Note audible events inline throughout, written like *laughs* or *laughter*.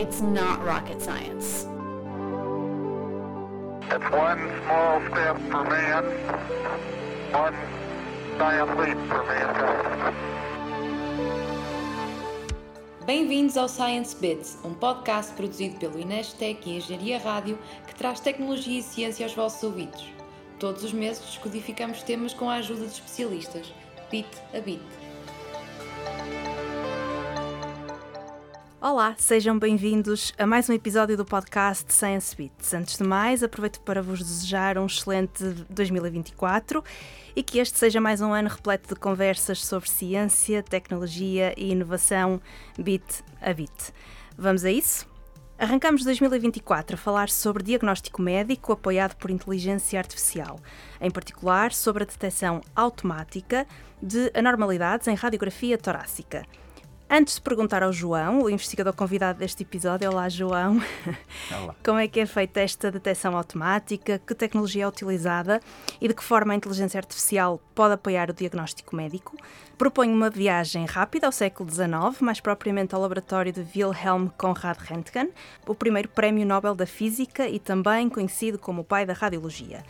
It's not rocket science. It's one small step for man, one giant leap for mankind. Bem-vindos ao Science Bits, um podcast produzido pelo Inestec e Engenharia Rádio que traz tecnologia e ciência aos vossos ouvidos. Todos os meses descodificamos temas com a ajuda de especialistas, bit a bit. Olá, sejam bem-vindos a mais um episódio do podcast Science Bits. Antes de mais, aproveito para vos desejar um excelente 2024 e que este seja mais um ano repleto de conversas sobre ciência, tecnologia e inovação bit a bit. Vamos a isso? Arrancamos 2024 a falar sobre diagnóstico médico apoiado por inteligência artificial, em particular sobre a detecção automática de anormalidades em radiografia torácica. Antes de perguntar ao João, o investigador convidado deste episódio, olá João, Olá. *laughs* como é que é feita esta detecção automática, que tecnologia é utilizada e de que forma a inteligência artificial pode apoiar o diagnóstico médico, proponho uma viagem rápida ao século XIX, mais propriamente ao laboratório de Wilhelm Conrad Röntgen, o primeiro prémio Nobel da Física e também conhecido como o pai da radiologia.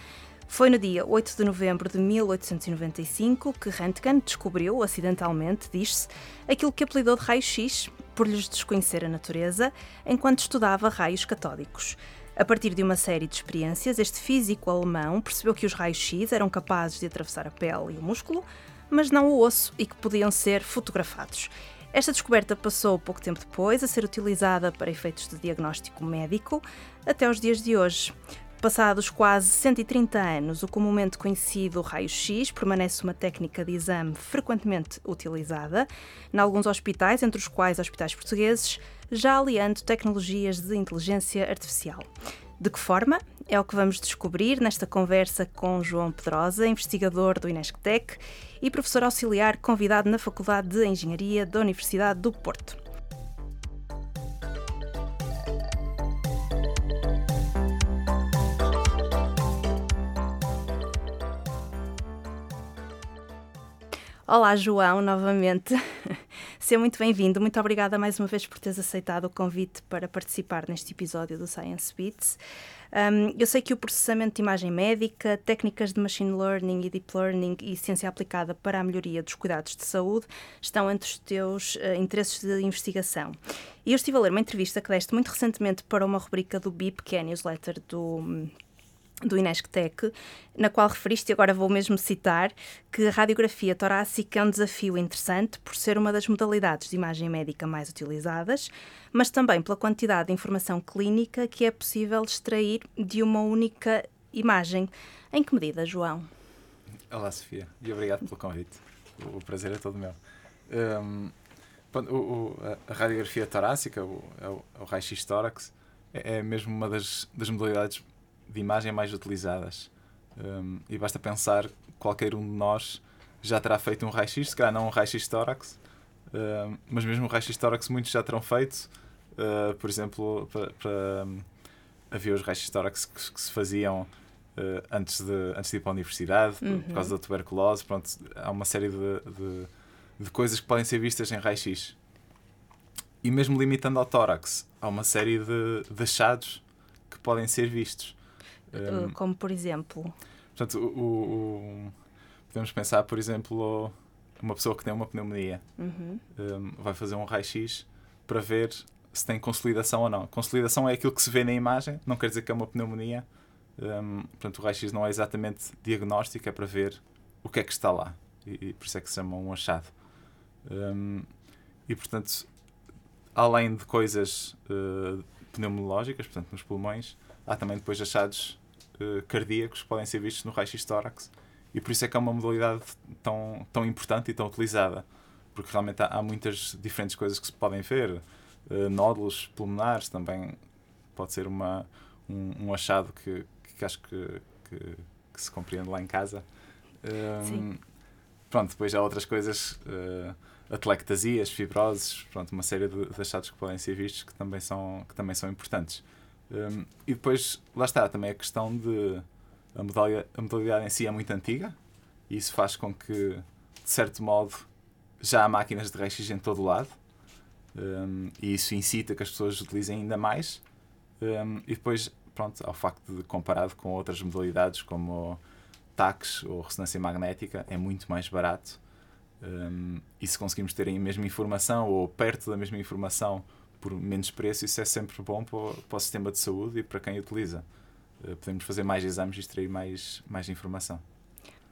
Foi no dia 8 de novembro de 1895 que Röntgen descobriu, acidentalmente, diz-se, aquilo que apelidou de raio-x, por lhes desconhecer a natureza, enquanto estudava raios catódicos. A partir de uma série de experiências, este físico alemão percebeu que os raios-x eram capazes de atravessar a pele e o músculo, mas não o osso e que podiam ser fotografados. Esta descoberta passou pouco tempo depois a ser utilizada para efeitos de diagnóstico médico até os dias de hoje. Passados quase 130 anos, o comumente conhecido raio-x permanece uma técnica de exame frequentemente utilizada em alguns hospitais, entre os quais hospitais portugueses, já aliando tecnologias de inteligência artificial. De que forma? É o que vamos descobrir nesta conversa com João Pedrosa, investigador do Inesctec e professor auxiliar convidado na Faculdade de Engenharia da Universidade do Porto. Olá, João, novamente. *laughs* Seja muito bem-vindo. Muito obrigada mais uma vez por teres aceitado o convite para participar neste episódio do Science Beats. Um, eu sei que o processamento de imagem médica, técnicas de machine learning e deep learning e ciência aplicada para a melhoria dos cuidados de saúde estão entre os teus uh, interesses de investigação. E eu estive a ler uma entrevista que deste muito recentemente para uma rubrica do BIP, que é a newsletter do do Inesctec, na qual referiste, e agora vou mesmo citar, que a radiografia torácica é um desafio interessante por ser uma das modalidades de imagem médica mais utilizadas, mas também pela quantidade de informação clínica que é possível extrair de uma única imagem. Em que medida, João? Olá, Sofia, e obrigado pelo convite. O prazer é todo meu. Um, o, a radiografia torácica, o, o, o raio-x tórax, é, é mesmo uma das, das modalidades de imagem mais utilizadas. Um, e basta pensar qualquer um de nós já terá feito um raio-x, se calhar não um raio-x tórax, um, mas mesmo um raio-x tórax muitos já terão feito. Uh, por exemplo, para, para, um, havia os raios-x tórax que, que, se faziam uh, antes, de, antes de ir para a universidade, uhum. por causa da tuberculose. Pronto, há uma série de, de, de coisas que podem ser vistas em raio-x. E mesmo limitando ao tórax, há uma série de, de achados que podem ser vistos. Um, Como por exemplo? Portanto, o, o, podemos pensar, por exemplo, uma pessoa que tem uma pneumonia uhum. um, vai fazer um raio-x para ver se tem consolidação ou não. Consolidação é aquilo que se vê na imagem, não quer dizer que é uma pneumonia. Um, portanto, o raio-x não é exatamente diagnóstico, é para ver o que é que está lá. E, e por isso é que se chama um achado. Um, e, portanto, além de coisas uh, pneumológicas, portanto, nos pulmões, há também depois achados uh, cardíacos que podem ser vistos no raio-x tórax. E por isso é que é uma modalidade tão, tão importante e tão utilizada. Porque realmente há, há muitas diferentes coisas que se podem ver. Uh, nódulos pulmonares também pode ser uma, um, um achado que, que acho que, que, que, se compreende lá em casa. Sim. Pronto, depois há outras coisas, uh, atelectasias, fibroses, pronto, uma série de, de achados que podem ser vistos que também são, que também são importantes. Um, e depois, lá está, também a questão de. A modalidade, a modalidade em si é muito antiga e isso faz com que, de certo modo, já há máquinas de raio-x em todo o lado. Um, e isso incita que as pessoas utilizem ainda mais. Um, e depois, pronto, ao facto de comparado com outras modalidades como TACs ou ressonância magnética, é muito mais barato. Um, e se conseguimos ter a mesma informação ou perto da mesma informação por menos preço, isso é sempre bom para o, para o sistema de saúde e para quem utiliza. Uh, podemos fazer mais exames e extrair mais, mais informação.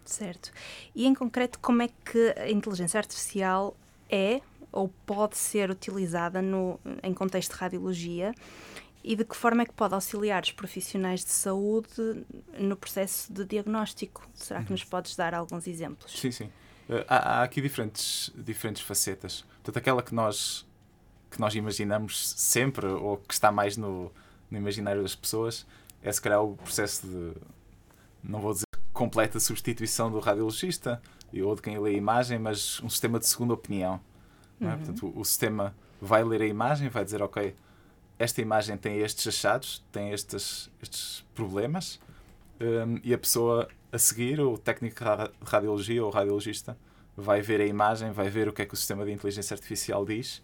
Certo. E em concreto, como é que a inteligência artificial é ou pode ser utilizada no, em contexto de radiologia e de que forma é que pode auxiliar os profissionais de saúde no processo de diagnóstico? Será que nos uhum. podes dar alguns exemplos? Sim, sim. Uh, há, há, aqui diferentes, diferentes facetas. Portanto, aquela que nós, que nós imaginamos sempre, ou que está mais no, no imaginário das pessoas, é se calhar o processo de, não vou dizer completa substituição do radiologista ou de quem lê a imagem, mas um sistema de segunda opinião. É? Uhum. Portanto, o, o, sistema vai ler a imagem, vai dizer, ok, esta imagem tem estes achados, tem estes, estes problemas, um, e a pessoa a seguir, o técnico de radiologia ou radiologista, vai ver a imagem, vai ver o que é que o sistema de inteligência artificial diz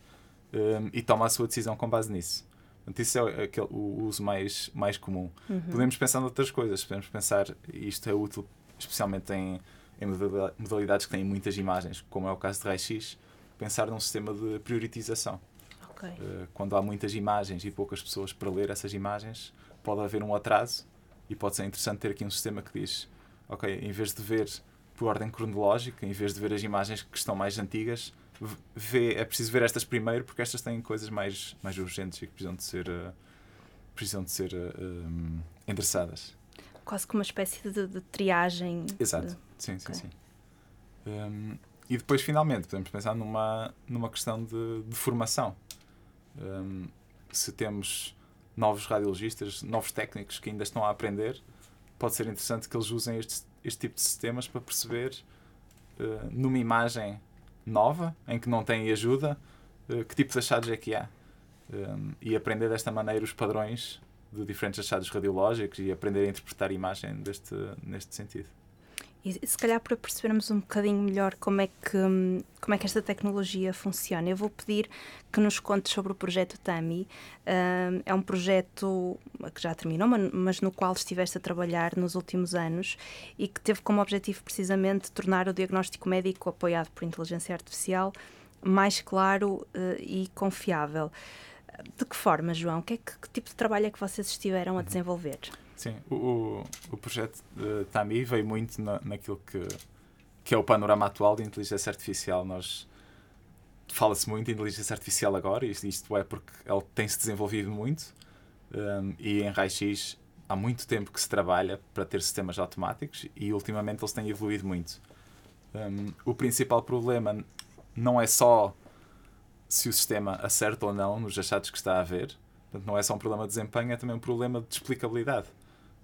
um, e toma a sua decisão com base nisso. Portanto, isso é aquele, o uso mais, mais comum. Uhum. Podemos pensar noutras coisas. Podemos pensar, e isto é útil especialmente em, em modalidades que têm muitas imagens, como é o caso de raio-x, pensar num sistema de prioritização. Okay. Uh, quando há muitas imagens e poucas pessoas para ler essas imagens, pode haver um atraso e pode ser interessante ter aqui um sistema que diz: Ok, em vez de ver por ordem cronológica, em vez de ver as imagens que estão mais antigas, vê, é preciso ver estas primeiro porque estas têm coisas mais, mais urgentes e que precisam de ser, uh, precisam de ser uh, endereçadas. Quase como uma espécie de, de triagem. Exato, de... sim, sim, okay. sim. Um, e depois, finalmente, podemos pensar numa, numa questão de, de formação. Um, se temos novos radiologistas, novos técnicos que ainda estão a aprender, pode ser interessante que eles usem este, este tipo de sistemas para perceber, uh, numa imagem nova, em que não tem ajuda, uh, que tipo de achados é que há. Um, e aprender desta maneira os padrões de diferentes achados radiológicos e aprender a interpretar imagem deste, neste sentido. E se calhar para percebermos um bocadinho melhor como é, que, como é que esta tecnologia funciona, eu vou pedir que nos contes sobre o projeto TAMI. Uh, é um projeto que já terminou, mas no qual estiveste a trabalhar nos últimos anos e que teve como objetivo precisamente tornar o diagnóstico médico apoiado por inteligência artificial mais claro uh, e confiável. De que forma, João? Que, é que, que tipo de trabalho é que vocês estiveram a uhum. desenvolver? Sim, o, o projeto de TAMI veio muito na, naquilo que, que é o panorama atual de inteligência artificial. Nós fala-se muito em inteligência artificial agora, e isto é porque ele tem-se desenvolvido muito, um, e em raio-x há muito tempo que se trabalha para ter sistemas automáticos e ultimamente eles têm evoluído muito. Um, o principal problema não é só se o sistema acerta ou não nos achados que está a ver, Portanto, não é só um problema de desempenho, é também um problema de explicabilidade.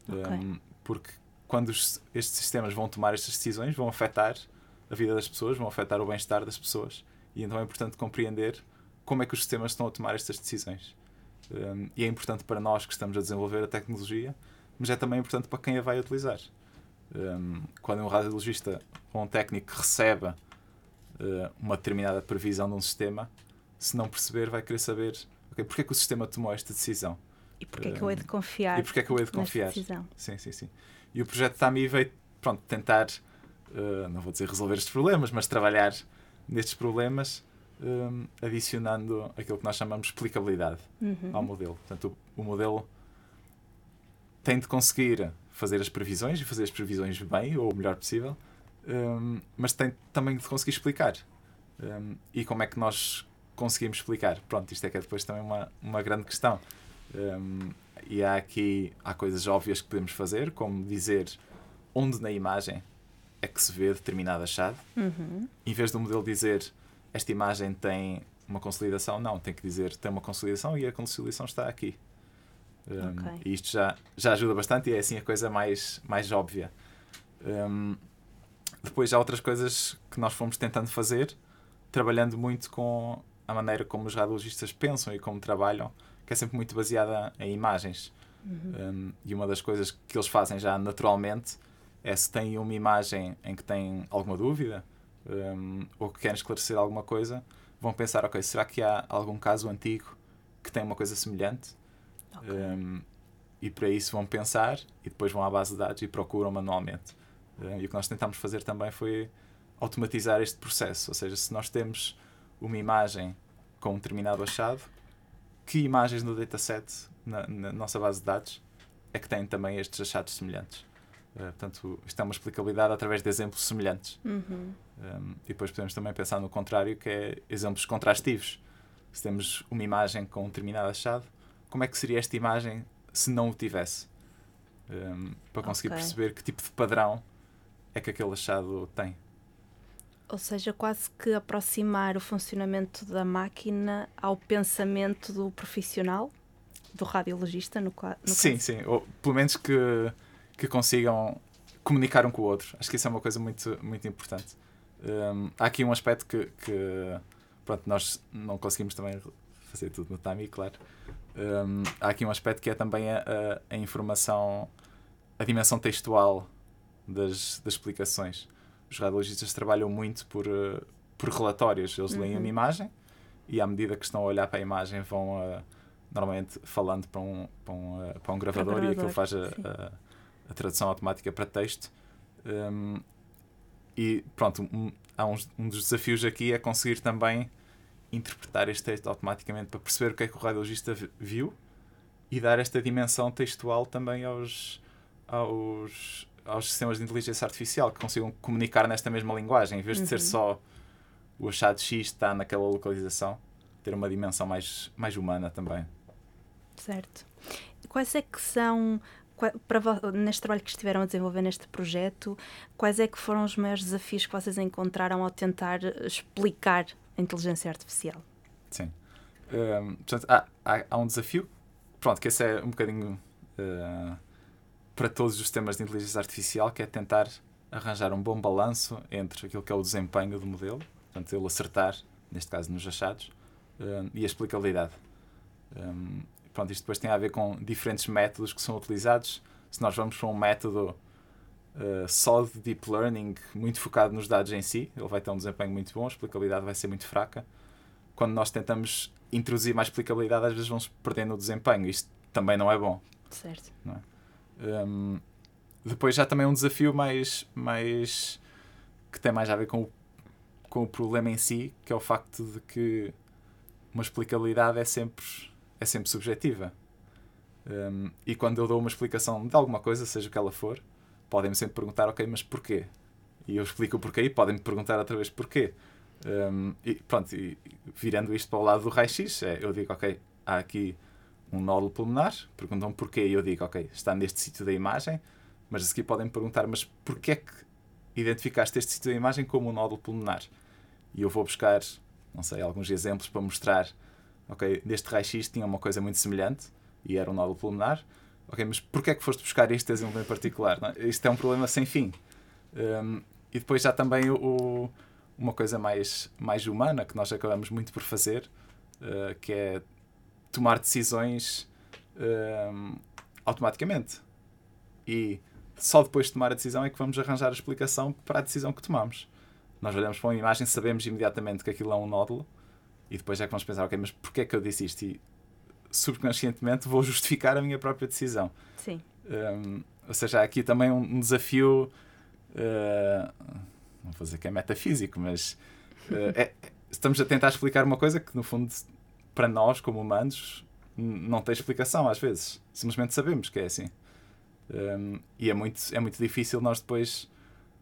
Okay. Um, porque quando os, estes sistemas vão tomar estas decisões, vão afetar a vida das pessoas, vão afetar o bem-estar das pessoas. E então é importante compreender como é que os sistemas estão a tomar estas decisões. Um, e é importante para nós que estamos a desenvolver a tecnologia, mas é também importante para quem a vai utilizar. Um, quando um radiologista ou um técnico recebe uh, uma determinada previsão de um sistema, se não perceber, vai querer saber okay, porque é que o sistema tomou esta decisão e porquê é que eu hei de confiar? E porquê é que eu hei de confiar? Decisão. Sim, sim, sim. E o projeto TAMI veio, pronto, tentar, uh, não vou dizer resolver estes problemas, mas trabalhar nestes problemas, um, adicionando aquilo que nós chamamos de explicabilidade uhum. ao modelo. Portanto, o, o, modelo tem de conseguir fazer as previsões e fazer as previsões bem, ou o melhor possível, um, mas tem também de conseguir explicar. Um, e como é que nós conseguimos explicar? Pronto, isto é que é depois também uma, uma grande questão. Um, e há aqui há coisas óbvias que podemos fazer, como dizer onde na imagem é que se vê determinada chave. Uhum. Em vez do modelo dizer esta imagem tem uma consolidação, não, tem que dizer tem uma consolidação e a consolidação está aqui. Um, okay. E isto já, já ajuda bastante e é assim a coisa mais, mais óbvia. Um, depois há outras coisas que nós fomos tentando fazer, trabalhando muito com a maneira como os radiologistas pensam e como trabalham que é sempre muito baseada em imagens. Uhum. Um, e uma das coisas que eles fazem já naturalmente é se têm uma imagem em que têm alguma dúvida um, ou que querem esclarecer alguma coisa, vão pensar, ok, será que há algum caso antigo que tem uma coisa semelhante? Ok. Um, e para isso vão pensar e depois vão à base de dados e procuram manualmente. Um, e o que nós tentámos fazer também foi automatizar este processo. Ou seja, se nós temos uma imagem com um determinado achado, que imagens no dataset, na, na nossa base de dados, é que têm também estes achados semelhantes? Uh, portanto, isto é uma explicabilidade através de exemplos semelhantes. Uhum. Um, e depois podemos também pensar no contrário, que é exemplos contrastivos. Se temos uma imagem com um determinado achado, como é que seria esta imagem se não o tivesse? Um, para conseguir Ok. perceber que tipo de padrão é que aquele achado tem. Ou seja, quase que aproximar o funcionamento da máquina ao pensamento do profissional, do radiologista, no, no sim, caso. sim. Ou pelo menos que, que consigam comunicar um com o outro. Acho que isso é uma coisa muito, muito importante. Um, há aqui um aspecto que, que pronto, nós não conseguimos também fazer tudo no time, claro. Um, há aqui um aspecto que é também a, a, a informação, a dimensão textual das, das explicações. Os radiologistas trabalham muito por, eh, por relatórios. Eles leem Uhum. uma imagem e, à medida que estão a olhar para a imagem, vão eh, normalmente falando para um, para um, eh, para um gravador, e aquilo gravador, faz a, a, a tradução automática para texto. Um, e pronto, um, há uns, um dos desafios aqui é conseguir também interpretar este texto automaticamente para perceber o que é que o radiologista vi- viu e dar esta dimensão textual também aos, aos, aos sistemas de inteligência artificial que consigam comunicar nesta mesma linguagem, em vez de ser Uhum. só o achado X está naquela localização, ter uma dimensão mais, mais humana também. Certo. Quais é que são, para neste trabalho que estiveram a desenvolver neste projeto, quais é que foram os maiores desafios que vocês encontraram ao tentar explicar a inteligência artificial? Sim. Um, portanto, há, há, há um desafio, pronto, que esse é um bocadinho uh, para todos os sistemas de inteligência artificial, que é tentar arranjar um bom balanço entre aquilo que é o desempenho do modelo, portanto, ele acertar, neste caso nos achados, um, e a explicabilidade. Um, pronto, isto depois tem a ver com diferentes métodos que são utilizados. Se nós vamos para um método uh, só de deep learning, muito focado nos dados em si, ele vai ter um desempenho muito bom, a explicabilidade vai ser muito fraca. Quando nós tentamos introduzir mais explicabilidade, às vezes vamos perdendo o desempenho. Isto também não é bom. Certo. Um, depois já também um desafio mais, mais que tem mais a ver com o, com o problema em si, que é o facto de que uma explicabilidade é sempre, é sempre subjetiva. Um, e quando eu dou uma explicação de alguma coisa, seja o que ela for, podem-me sempre perguntar, ok, mas porquê? E eu explico o porquê e podem-me perguntar outra vez porquê. Um, e pronto, e virando isto para o lado do raio-x, é, eu digo, ok, há aqui um nódulo pulmonar, perguntam porquê e eu digo, ok, está neste sítio da imagem, mas a seguir podem perguntar, mas porquê é que identificaste este sítio da imagem como um nódulo pulmonar? E eu vou buscar, não sei, alguns exemplos para mostrar, ok, neste raio-x tinha uma coisa muito semelhante e era um nódulo pulmonar, ok, mas porquê é que foste buscar este exemplo em particular? É? Isto é um problema sem fim. Um, e depois já também o- uma coisa mais, mais humana que nós acabamos muito por fazer, uh, que é tomar decisões um, automaticamente. E só depois de tomar a decisão é que vamos arranjar a explicação para a decisão que tomamos. Nós olhamos para uma imagem, sabemos imediatamente que aquilo é um nódulo e depois é que vamos pensar, ok, mas porquê é que eu disse isto? E subconscientemente vou justificar a minha própria decisão. Sim. Um, ou seja, há aqui também um, desafio, uh, não vou dizer que é metafísico, mas uh, é- estamos a tentar explicar uma coisa que, no fundo, para nós, como humanos, não tem explicação às vezes. Simplesmente sabemos que é assim. Um, e é muito, é muito difícil nós depois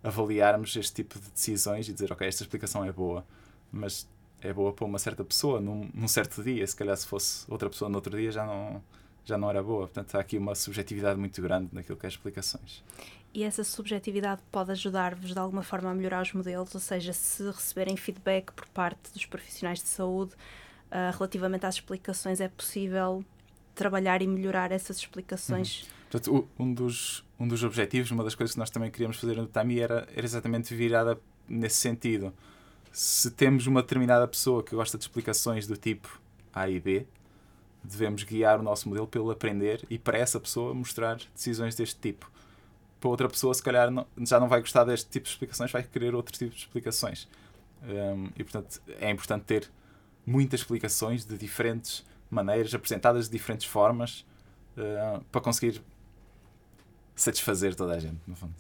avaliarmos este tipo de decisões e dizer, ok, esta explicação é boa, mas é boa para uma certa pessoa num, num certo dia. Se calhar, se fosse outra pessoa no outro dia, já não, já não era boa. Portanto, há aqui uma subjetividade muito grande naquilo que é explicações. E essa subjetividade pode ajudar-vos de alguma forma a melhorar os modelos, ou seja, se receberem feedback por parte dos profissionais de saúde ah, relativamente às explicações, é possível trabalhar e melhorar essas explicações. Portanto, o- um dos, um dos objetivos, uma das coisas que nós também queríamos fazer no TAMI era, era exatamente virada nesse sentido. Se temos uma determinada pessoa que gosta de explicações do tipo A e B, devemos guiar o nosso modelo pelo aprender e para essa pessoa mostrar decisões deste tipo. Para outra pessoa, se calhar, não- já não vai gostar deste tipo de explicações, vai querer outro tipo de explicações. Um, e, portanto, é importante ter muitas explicações de diferentes maneiras, apresentadas de diferentes formas, uh, para conseguir satisfazer toda a gente, no fundo.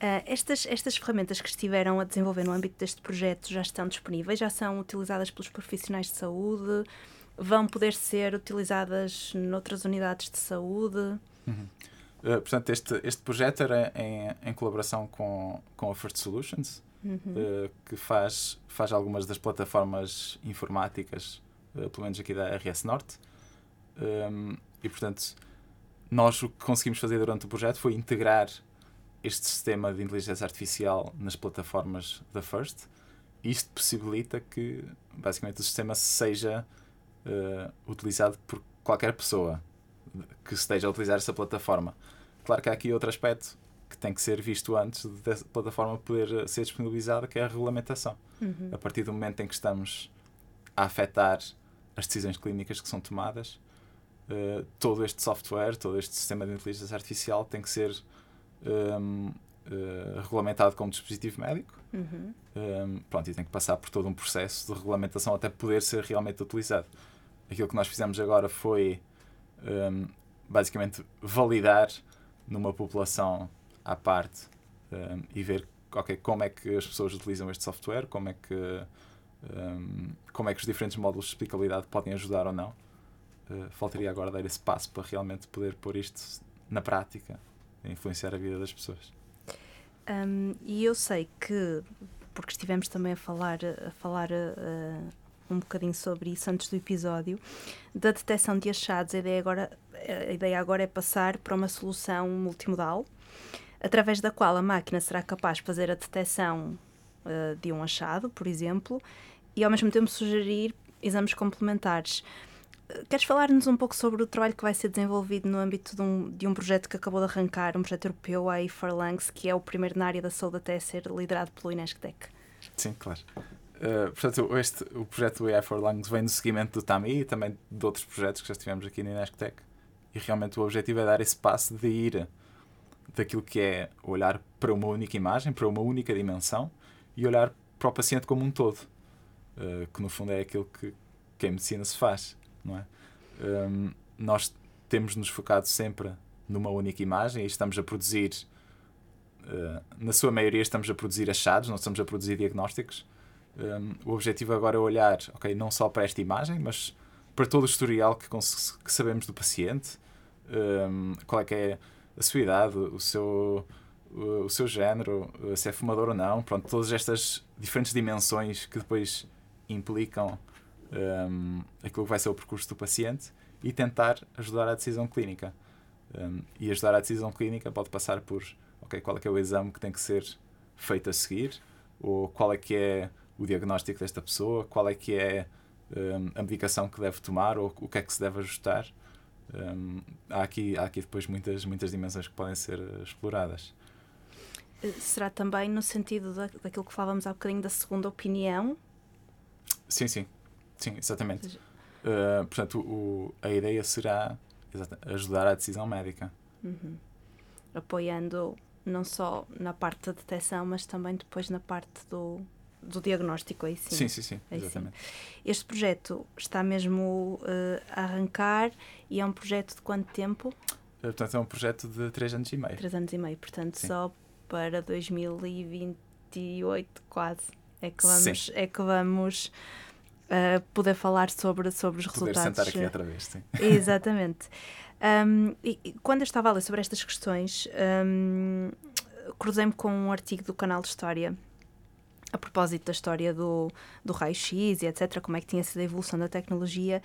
Uh, estas, estas ferramentas que estiveram a desenvolver no âmbito deste projeto já estão disponíveis, já são utilizadas pelos profissionais de saúde, vão poder ser utilizadas noutras unidades de saúde? Uhum. Uh, portanto, este, este projeto era em, em colaboração com, com a First Solutions, uhum. uh, que faz, faz algumas das plataformas informáticas, pelo menos aqui da RS Norte. Um, e, portanto, nós o que conseguimos fazer durante o projeto foi integrar este sistema de inteligência artificial nas plataformas da First. Isto possibilita que, basicamente, o sistema seja uh, utilizado por qualquer pessoa que esteja a utilizar essa plataforma. Claro que há aqui outro aspecto que tem que ser visto antes da plataforma poder ser disponibilizada, que é a regulamentação. Uhum. A partir do momento em que estamos a afetar as decisões clínicas que são tomadas, uh, todo este software, todo este sistema de inteligência artificial tem que ser um, uh, eh, regulamentado como dispositivo médico. Uhum. Um, pronto, e tem que passar por todo um processo de regulamentação até poder ser realmente utilizado. Aquilo que nós fizemos agora foi um, basicamente validar numa população à parte e ver okay, como é que as pessoas utilizam este software, como é que como é que os diferentes módulos de explicabilidade podem ajudar ou não. Uh, faltaria agora dar esse passo para realmente poder pôr isto na prática influenciar a vida das pessoas. Um, e eu sei que, porque estivemos também a falar, a falar uh, um bocadinho sobre isso antes do episódio, da detecção de achados, a ideia agora, a ideia agora é passar para uma solução multimodal, através da qual a máquina será capaz de fazer a detecção uh, de um achado, por exemplo, e ao mesmo tempo sugerir exames complementares. Queres falar-nos um pouco sobre o trabalho que vai ser desenvolvido no âmbito de um, de um projeto que acabou de arrancar, um projeto europeu, a Lungs, que é o primeiro na área da saúde até a ser liderado pelo INESCTEC? Sim, claro. Uh, portanto, este, o projeto AI for Lungs vem no seguimento do TAMI e também de outros projetos que já tivemos aqui no INESCTEC. E realmente o objetivo é dar esse passo de ir daquilo que é olhar para uma única imagem, para uma única dimensão e olhar para o paciente como um todo, uh, que no fundo é aquilo que, que a medicina se faz não é? Um, nós temos nos focado sempre numa única imagem e estamos a produzir, uh, na sua maioria, estamos a produzir achados, não estamos a produzir diagnósticos. Um, o objetivo agora é olhar, ok, não só para esta imagem, mas para todo o historial que, que sabemos do paciente, um, qual é que é a sua idade, o seu, o, o seu género, se é fumador ou não, pronto, todas estas diferentes dimensões que depois implicam um, aquilo que vai ser o percurso do paciente e tentar ajudar à decisão clínica. Um, e ajudar à decisão clínica pode passar por okay, qual é, que é o exame que tem que ser feito a seguir, ou qual é que é o diagnóstico desta pessoa, qual é que é um, a medicação que deve tomar, ou o que é que se deve ajustar. Um, há, aqui, há aqui depois muitas, muitas dimensões que podem ser exploradas. Eh, será também no sentido da, daquilo que falávamos há bocadinho da segunda opinião? Sim, sim. Sim, exatamente. Uh, portanto, o, a ideia será ajudar à decisão médica. Uhum. Apoiando não só na parte da detecção, mas também depois na parte do, do diagnóstico. Aí sim. Sim, sim, sim, exatamente. Sim. Este projeto está mesmo uh, a arrancar e é um projeto de quanto tempo? Uh, portanto, é um projeto de 3 anos e meio. 3 anos e meio, portanto, sim. só para 2028 quase é que vamos, é que vamos uh, poder falar sobre, sobre os poder resultados. sentar aqui outra vez, sim. Exatamente. *laughs* Um, e, quando eu estava a ler sobre estas questões, um, cruzei-me com um artigo do canal de História a propósito da história do, do raio-x e etc., como é que tinha sido a evolução da tecnologia,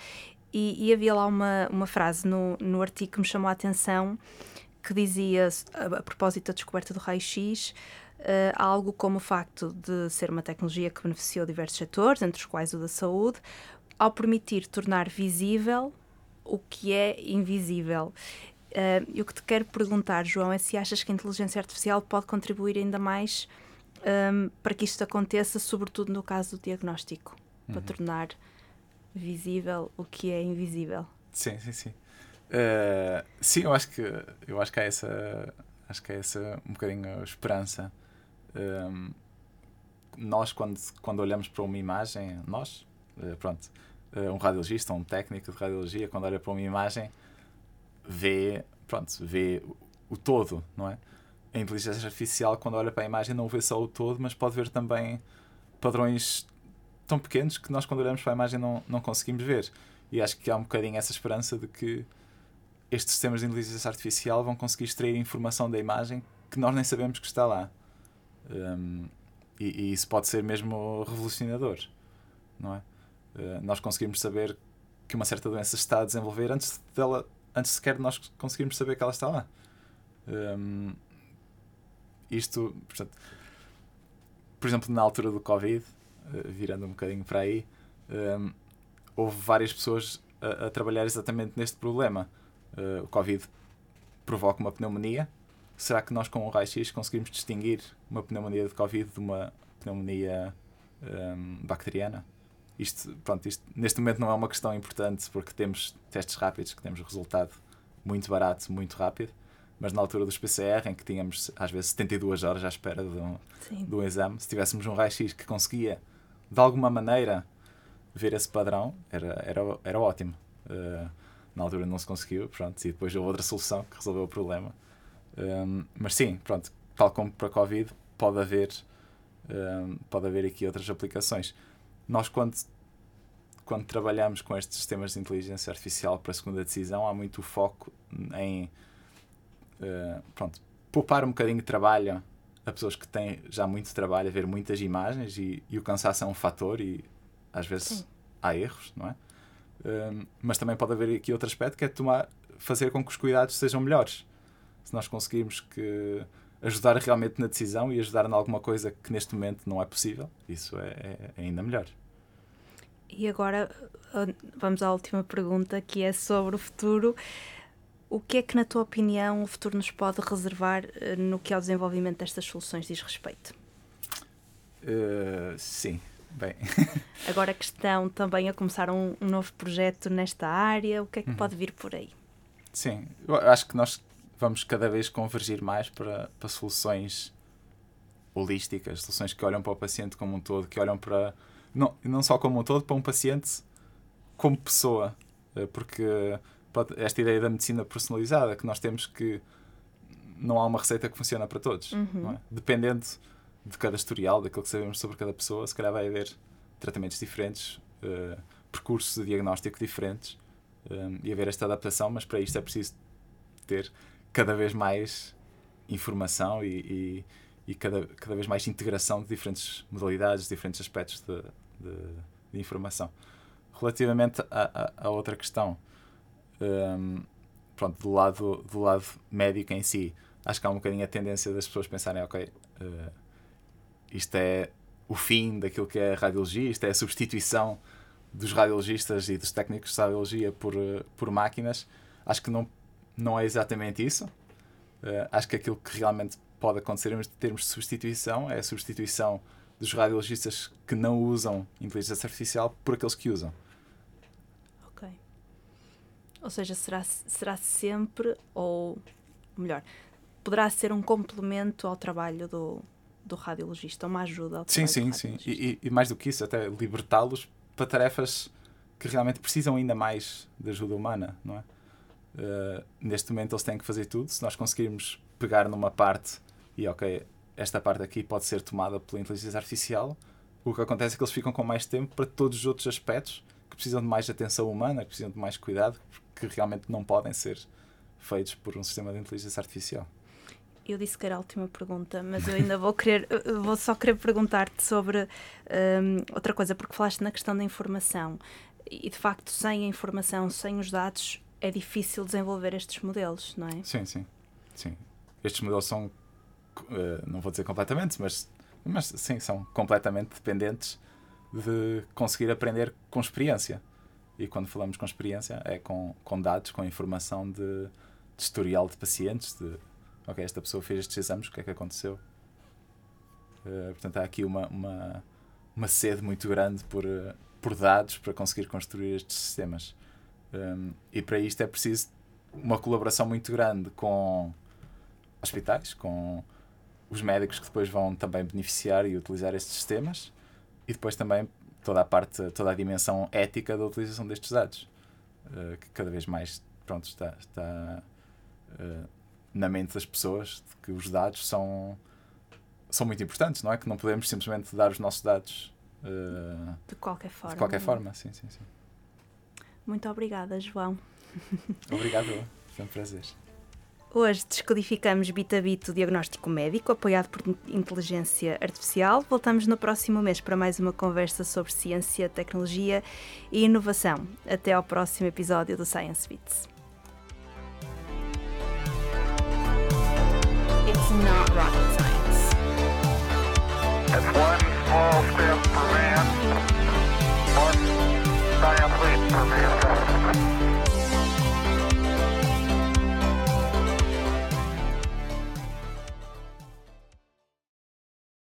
e, e, havia lá uma, uma frase no, no artigo que me chamou a atenção que dizia, a, a propósito da descoberta do raio-x, uh, algo como o facto de ser uma tecnologia que beneficiou diversos setores, entre os quais o da saúde, ao permitir tornar visível o que é invisível. Uh, e o que te quero perguntar, João, é se achas que a inteligência artificial pode contribuir ainda mais um, para que isto aconteça, sobretudo no caso do diagnóstico, uhum. para tornar visível o que é invisível. Sim, sim, sim. Uh, sim, eu acho que eu acho que há essa acho que é essa um bocadinho a esperança um, nós, quando, quando olhamos para uma imagem, nós, Uh, pronto, uh, um radiologista, um técnico de radiologia, quando olha para uma imagem, vê, pronto, vê o todo, não é? A inteligência artificial, quando olha para a imagem, não vê só o todo, mas pode ver também padrões tão pequenos que nós, quando olhamos para a imagem, não, não conseguimos ver. E acho que há um bocadinho essa esperança de que estes sistemas de inteligência artificial vão conseguir extrair informação da imagem que nós nem sabemos que está lá. Um, e, e, isso pode ser mesmo revolucionador, não é? Uh, nós conseguimos saber que uma certa doença está a desenvolver antes dela, antes sequer de nós conseguirmos saber que ela está lá. Um, isto, portanto, por exemplo, na altura do Covid, uh, virando um bocadinho para aí, um, houve várias pessoas a, a, trabalhar exatamente neste problema. Uh, o Covid provoca uma pneumonia. Será que nós, com o raio-x, conseguimos distinguir uma pneumonia de Covid de uma pneumonia um, bacteriana? Isto, pronto, isto neste momento não é uma questão importante porque temos testes rápidos, que temos resultado muito barato, muito rápido, mas na altura dos PCR, em que tínhamos às vezes 72 horas à espera de um, de um exame, se tivéssemos um raio-x que conseguia de alguma maneira ver esse padrão, era, era, era ótimo. Uh, na altura não se conseguiu, pronto, e depois houve outra solução que resolveu o problema. Um, mas sim, pronto, tal como para a Covid, pode haver, um, pode haver aqui outras aplicações. Nós, quando, quando trabalhamos com estes sistemas de inteligência artificial para a segunda decisão, há muito foco em uh, pronto, poupar um bocadinho de trabalho a pessoas que têm já muito trabalho a ver muitas imagens e, e o cansaço é um fator e às vezes Sim. há erros, não é? Um, mas também pode haver aqui outro aspecto que é tomar, fazer com que os cuidados sejam melhores. Se nós conseguirmos que ajudar realmente na decisão e ajudar em alguma coisa que neste momento não é possível, isso é, é ainda melhor. E agora vamos à última pergunta, que é sobre o futuro. O que é que, na tua opinião, o futuro nos pode reservar eh, no que ao desenvolvimento destas soluções diz respeito? Uh, sim, Bem. *laughs* Agora que estão também a começar um, um novo projeto nesta área, o que é que uhum. pode vir por aí? Sim, eu acho que nós vamos cada vez convergir mais para, para soluções holísticas, soluções que olham para o paciente como um todo, que olham para. Não, não só como um todo, para um paciente como pessoa. Eh, porque esta ideia da medicina personalizada, que nós temos que. Não há uma receita que funciona para todos. Uhum. É? Dependendo de cada historial, daquilo que sabemos sobre cada pessoa, se calhar vai haver tratamentos diferentes, uh, percursos de diagnóstico diferentes um, eh, e haver esta adaptação, mas para isto é preciso ter cada vez mais informação e, e, e cada, cada vez mais integração de diferentes modalidades, diferentes aspectos de, de, de informação. Relativamente à, outra questão, um, pronto, do lado, do lado médico em si, acho que há um bocadinho a tendência das pessoas pensarem, ok, uh, isto é o fim daquilo que é a radiologia, isto é a substituição dos radiologistas e dos técnicos de radiologia por, eh, por máquinas. Acho que não, não é exatamente isso. Uh, acho que aquilo que realmente pode acontecer em termos de substituição é a substituição dos radiologistas que não usam inteligência artificial por aqueles que usam. Ou seja, será, será sempre, ou melhor, poderá ser um complemento ao trabalho do, do radiologista, uma ajuda ao Sim, sim, sim. E, e, mais do que isso, até libertá-los para tarefas que realmente precisam ainda mais de ajuda humana, não é? Uh, neste momento eles têm que fazer tudo. Se nós conseguirmos pegar numa parte e, ok, esta parte aqui pode ser tomada pela inteligência artificial, o que acontece é que eles ficam com mais tempo para todos os outros aspectos que precisam de mais atenção humana, que precisam de mais cuidado, que realmente não podem ser feitos por um sistema de inteligência artificial eu disse que era a última pergunta, mas eu ainda vou querer, *laughs* vou só querer perguntar-te sobre um, outra coisa, porque falaste na questão da informação. E de facto, sem a informação, sem os dados, é difícil desenvolver estes modelos, não é? Sim, sim. sim. Estes modelos são, uh, não vou dizer completamente, mas, mas sim, são completamente dependentes de conseguir aprender com experiência. E quando falamos com experiência, é com, com dados, com informação de, de historial de pacientes, de ok, esta pessoa fez estes exames, o que é que aconteceu? Uh, portanto, há aqui uma, uma, uma sede muito grande por, uh, por dados para conseguir construir estes sistemas. Um, e para isto é preciso uma colaboração muito grande com hospitais, com os médicos que depois vão também beneficiar e utilizar estes sistemas, e depois também toda a parte, toda a dimensão ética da utilização destes dados, uh, que cada vez mais pronto, está, está uh, na mente das pessoas de que os dados são, são muito importantes, não é? Que não podemos simplesmente dar os nossos dados uh, de qualquer forma. De qualquer forma, sim, sim, sim. Muito obrigada, João. Obrigado, foi um prazer. Hoje descodificamos bit a bit o diagnóstico médico, apoiado por inteligência artificial. Voltamos no próximo mês para mais uma conversa sobre ciência, tecnologia e inovação. Até ao próximo episódio do Science Bits. It's not rocket science. It's one small step for man,